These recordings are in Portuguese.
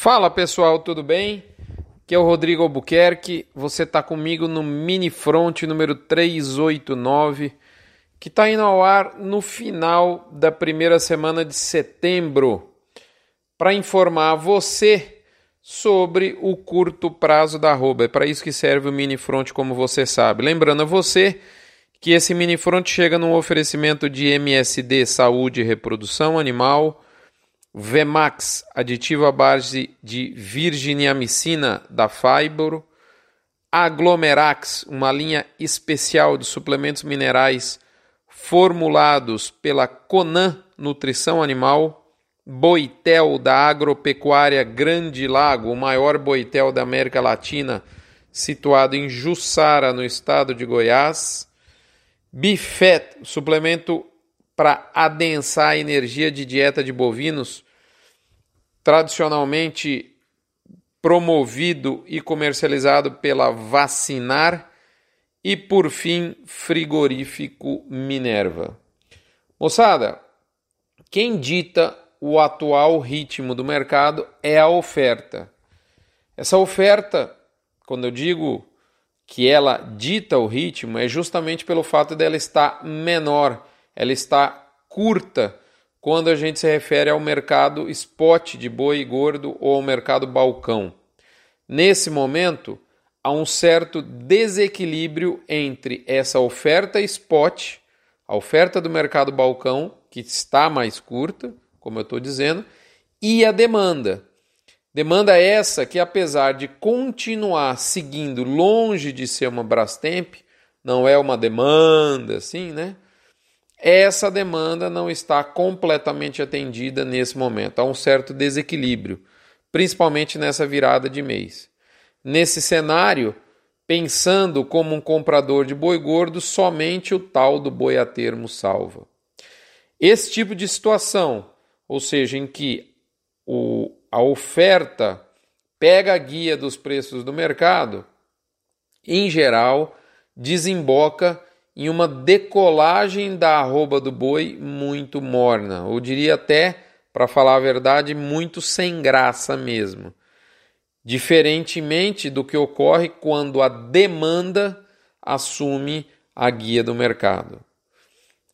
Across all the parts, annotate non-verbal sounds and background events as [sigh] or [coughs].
Fala pessoal, tudo bem? Aqui é o Rodrigo Albuquerque. Você está comigo no Mini Front número 389, que está indo ao ar no final da primeira semana de setembro, para informar você sobre o curto prazo da arroba. É para isso que serve o Mini Front, como você sabe. Lembrando a você que esse Mini Front chega num oferecimento de MSD Saúde e Reprodução Animal Vemax, aditivo à base de virginiamicina da Fibro, Aglomerax, uma linha especial de suplementos minerais formulados pela Conan Nutrição Animal, Boitel da Agropecuária Grande Lago, o maior boitel da América Latina, situado em Jussara, no estado de Goiás, Bifet, suplemento para adensar a energia de dieta de bovinos, tradicionalmente promovido e comercializado pela Vacinar, e por fim, frigorífico Minerva. Moçada, quem dita o atual ritmo do mercado é a oferta. Essa oferta, quando eu digo que ela dita o ritmo, é justamente pelo fato dela estar menor ela está curta quando a gente se refere ao mercado spot de boi gordo ou ao mercado balcão. Nesse momento, há um certo desequilíbrio entre essa oferta spot, a oferta do mercado balcão, que está mais curta, como eu estou dizendo, e a demanda. Demanda essa que, apesar de continuar seguindo longe de ser uma Brastemp, não é uma demanda assim, né? Essa demanda não está completamente atendida nesse momento. Há um certo desequilíbrio, principalmente nessa virada de mês. Nesse cenário, pensando como um comprador de boi gordo, somente o tal do boi a termo salva. Esse tipo de situação, ou seja, em que o, a oferta pega a guia dos preços do mercado, em geral, desemboca em uma decolagem da arroba do boi muito morna, ou diria até, para falar a verdade, muito sem graça mesmo. Diferentemente do que ocorre quando a demanda assume a guia do mercado.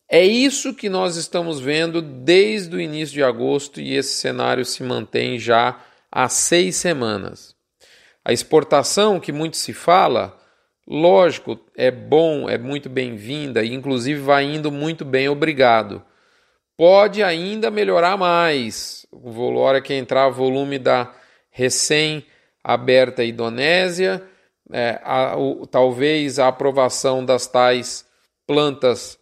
É isso que nós estamos vendo desde o início de agosto e esse cenário se mantém já há seis semanas. A exportação, que muito se fala, Lógico, é bom, é muito bem-vinda e inclusive vai indo muito bem, obrigado. Pode ainda melhorar mais. O hora que entrar volume da recém-aberta Indonésia, é, a, o, talvez a aprovação das tais plantas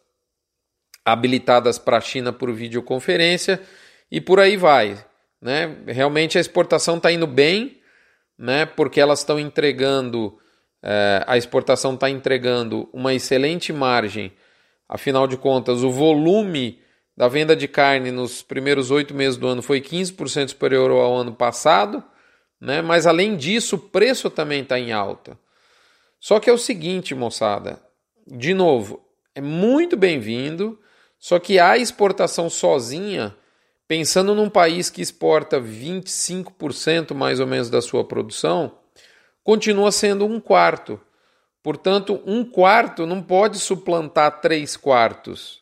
habilitadas para a China por videoconferência e por aí vai. Né? Realmente a exportação está indo bem, né? porque elas estão entregando é, a exportação está entregando uma excelente margem, afinal de contas, o volume da venda de carne nos primeiros oito meses do ano foi 15% superior ao ano passado, né? mas além disso, o preço também está em alta. Só que é o seguinte, moçada, de novo, é muito bem-vindo, só que a exportação sozinha, pensando num país que exporta 25% mais ou menos da sua produção, continua sendo um quarto. Portanto, um quarto não pode suplantar três quartos.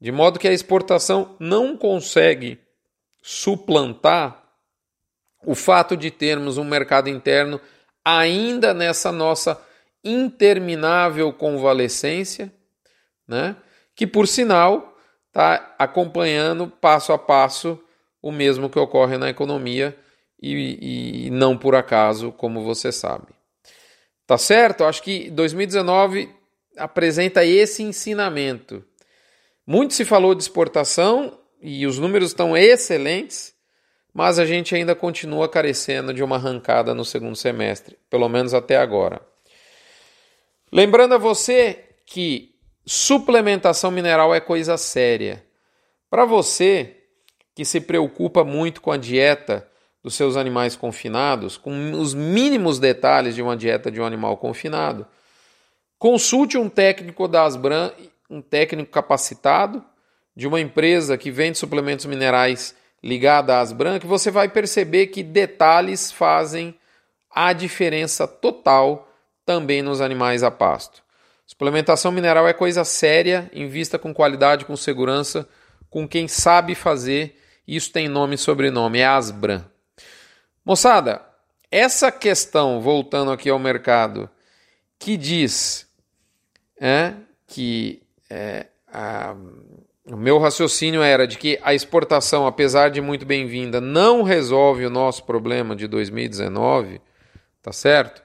De modo que a exportação não consegue suplantar o fato de termos um mercado interno ainda nessa nossa interminável convalescência, né? que por sinal está acompanhando passo a passo o mesmo que ocorre na economia e, e não por acaso, como você sabe. Tá certo? Acho que 2019 apresenta esse ensinamento. Muito se falou de exportação e os números estão excelentes, mas a gente ainda continua carecendo de uma arrancada no segundo semestre, pelo menos até agora. Lembrando a você que suplementação mineral é coisa séria. Para você que se preocupa muito com a dieta dos seus animais confinados, com os mínimos detalhes de uma dieta de um animal confinado, consulte um técnico da Asbran, um técnico capacitado de uma empresa que vende suplementos minerais ligada à Asbran, que você vai perceber que detalhes fazem a diferença total também nos animais a pasto. Suplementação mineral é coisa séria, invista com qualidade, com segurança, com quem sabe fazer. Isso tem nome e sobrenome, é Asbran. Moçada, essa questão, voltando aqui ao mercado, que diz é, que é, a, o meu raciocínio era de que a exportação, apesar de muito bem-vinda, não resolve o nosso problema de 2019, tá certo?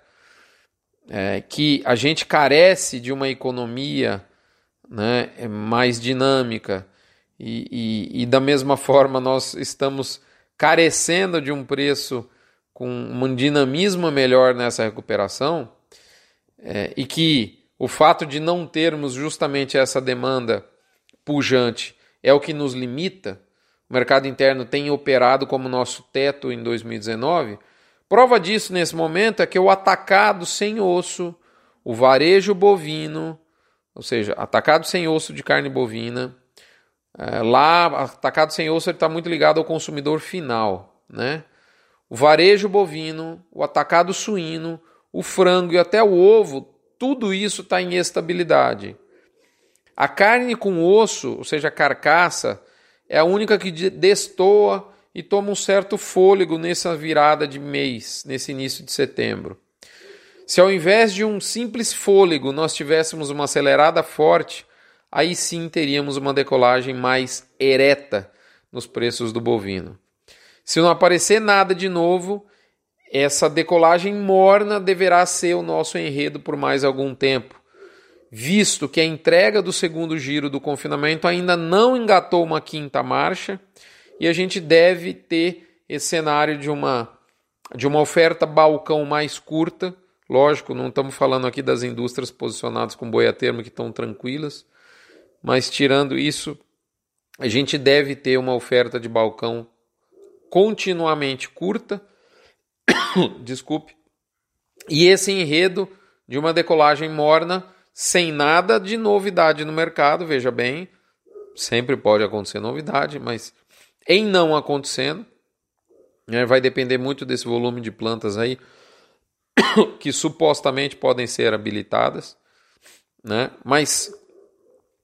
É, que a gente carece de uma economia né, mais dinâmica e, e, e da mesma forma nós estamos carecendo de um preço com um dinamismo melhor nessa recuperação é, e que o fato de não termos justamente essa demanda pujante é o que nos limita, o mercado interno tem operado como nosso teto em 2019. Prova disso nesse momento é que o atacado sem osso, o varejo bovino, ou seja, atacado sem osso de carne bovina, é, lá atacado sem osso está muito ligado ao consumidor final, né? o varejo bovino, o atacado suíno, o frango e até o ovo, tudo isso está em estabilidade. A carne com osso, ou seja, a carcaça, é a única que destoa e toma um certo fôlego nessa virada de mês, nesse início de setembro. Se ao invés de um simples fôlego nós tivéssemos uma acelerada forte, aí sim teríamos uma decolagem mais ereta nos preços do bovino. Se não aparecer nada de novo, essa decolagem morna deverá ser o nosso enredo por mais algum tempo, visto que a entrega do segundo giro do confinamento ainda não engatou uma quinta marcha e a gente deve ter esse cenário de uma, de uma oferta balcão mais curta. Lógico, não estamos falando aqui das indústrias posicionadas com boi a termo que estão tranquilas, mas tirando isso, a gente deve ter uma oferta de balcão continuamente curta, [coughs] desculpe, e esse enredo de uma decolagem morna sem nada de novidade no mercado, veja bem, sempre pode acontecer novidade, mas em não acontecendo, né, vai depender muito desse volume de plantas aí [coughs] que supostamente podem ser habilitadas, né? Mas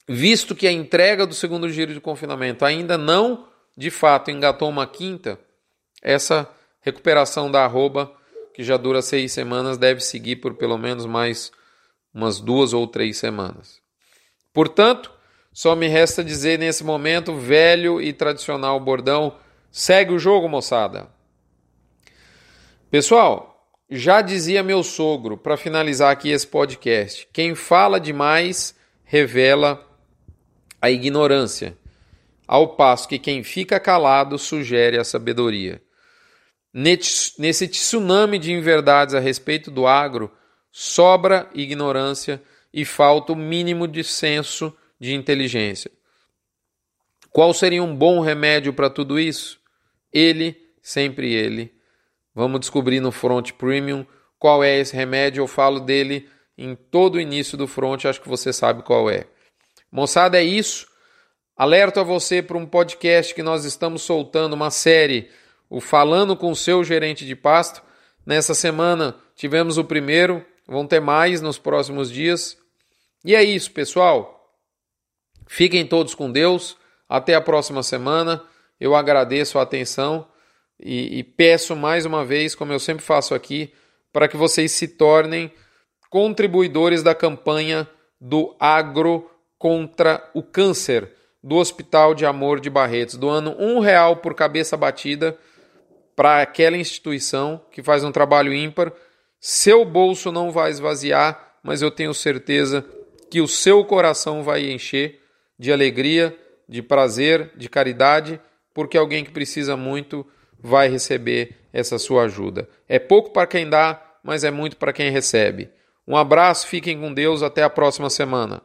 visto que a entrega do segundo giro de confinamento ainda não de fato engatou uma quinta, essa recuperação da arroba, que já dura seis semanas, deve seguir por pelo menos mais umas duas ou três semanas. Portanto, só me resta dizer nesse momento, velho e tradicional bordão, segue o jogo, moçada. Pessoal, já dizia meu sogro, para finalizar aqui esse podcast, quem fala demais revela a ignorância ao passo que quem fica calado sugere a sabedoria. Nesse tsunami de inverdades a respeito do agro, sobra ignorância e falta o mínimo de senso de inteligência. Qual seria um bom remédio para tudo isso? Ele, sempre ele. Vamos descobrir no Front Premium qual é esse remédio. Eu falo dele em todo o início do Front, acho que você sabe qual é. Moçada, é isso. Alerto a você para um podcast que nós estamos soltando, uma série, o Falando com o seu gerente de pasto. Nessa semana tivemos o primeiro, vão ter mais nos próximos dias. E é isso, pessoal. Fiquem todos com Deus. Até a próxima semana. Eu agradeço a atenção e, e peço mais uma vez, como eu sempre faço aqui, para que vocês se tornem contribuidores da campanha do Agro contra o Câncer do Hospital de Amor de Barretos, doando um real por cabeça batida para aquela instituição que faz um trabalho ímpar. Seu bolso não vai esvaziar, mas eu tenho certeza que o seu coração vai encher de alegria, de prazer, de caridade, porque alguém que precisa muito vai receber essa sua ajuda. É pouco para quem dá, mas é muito para quem recebe. Um abraço, fiquem com Deus, até a próxima semana.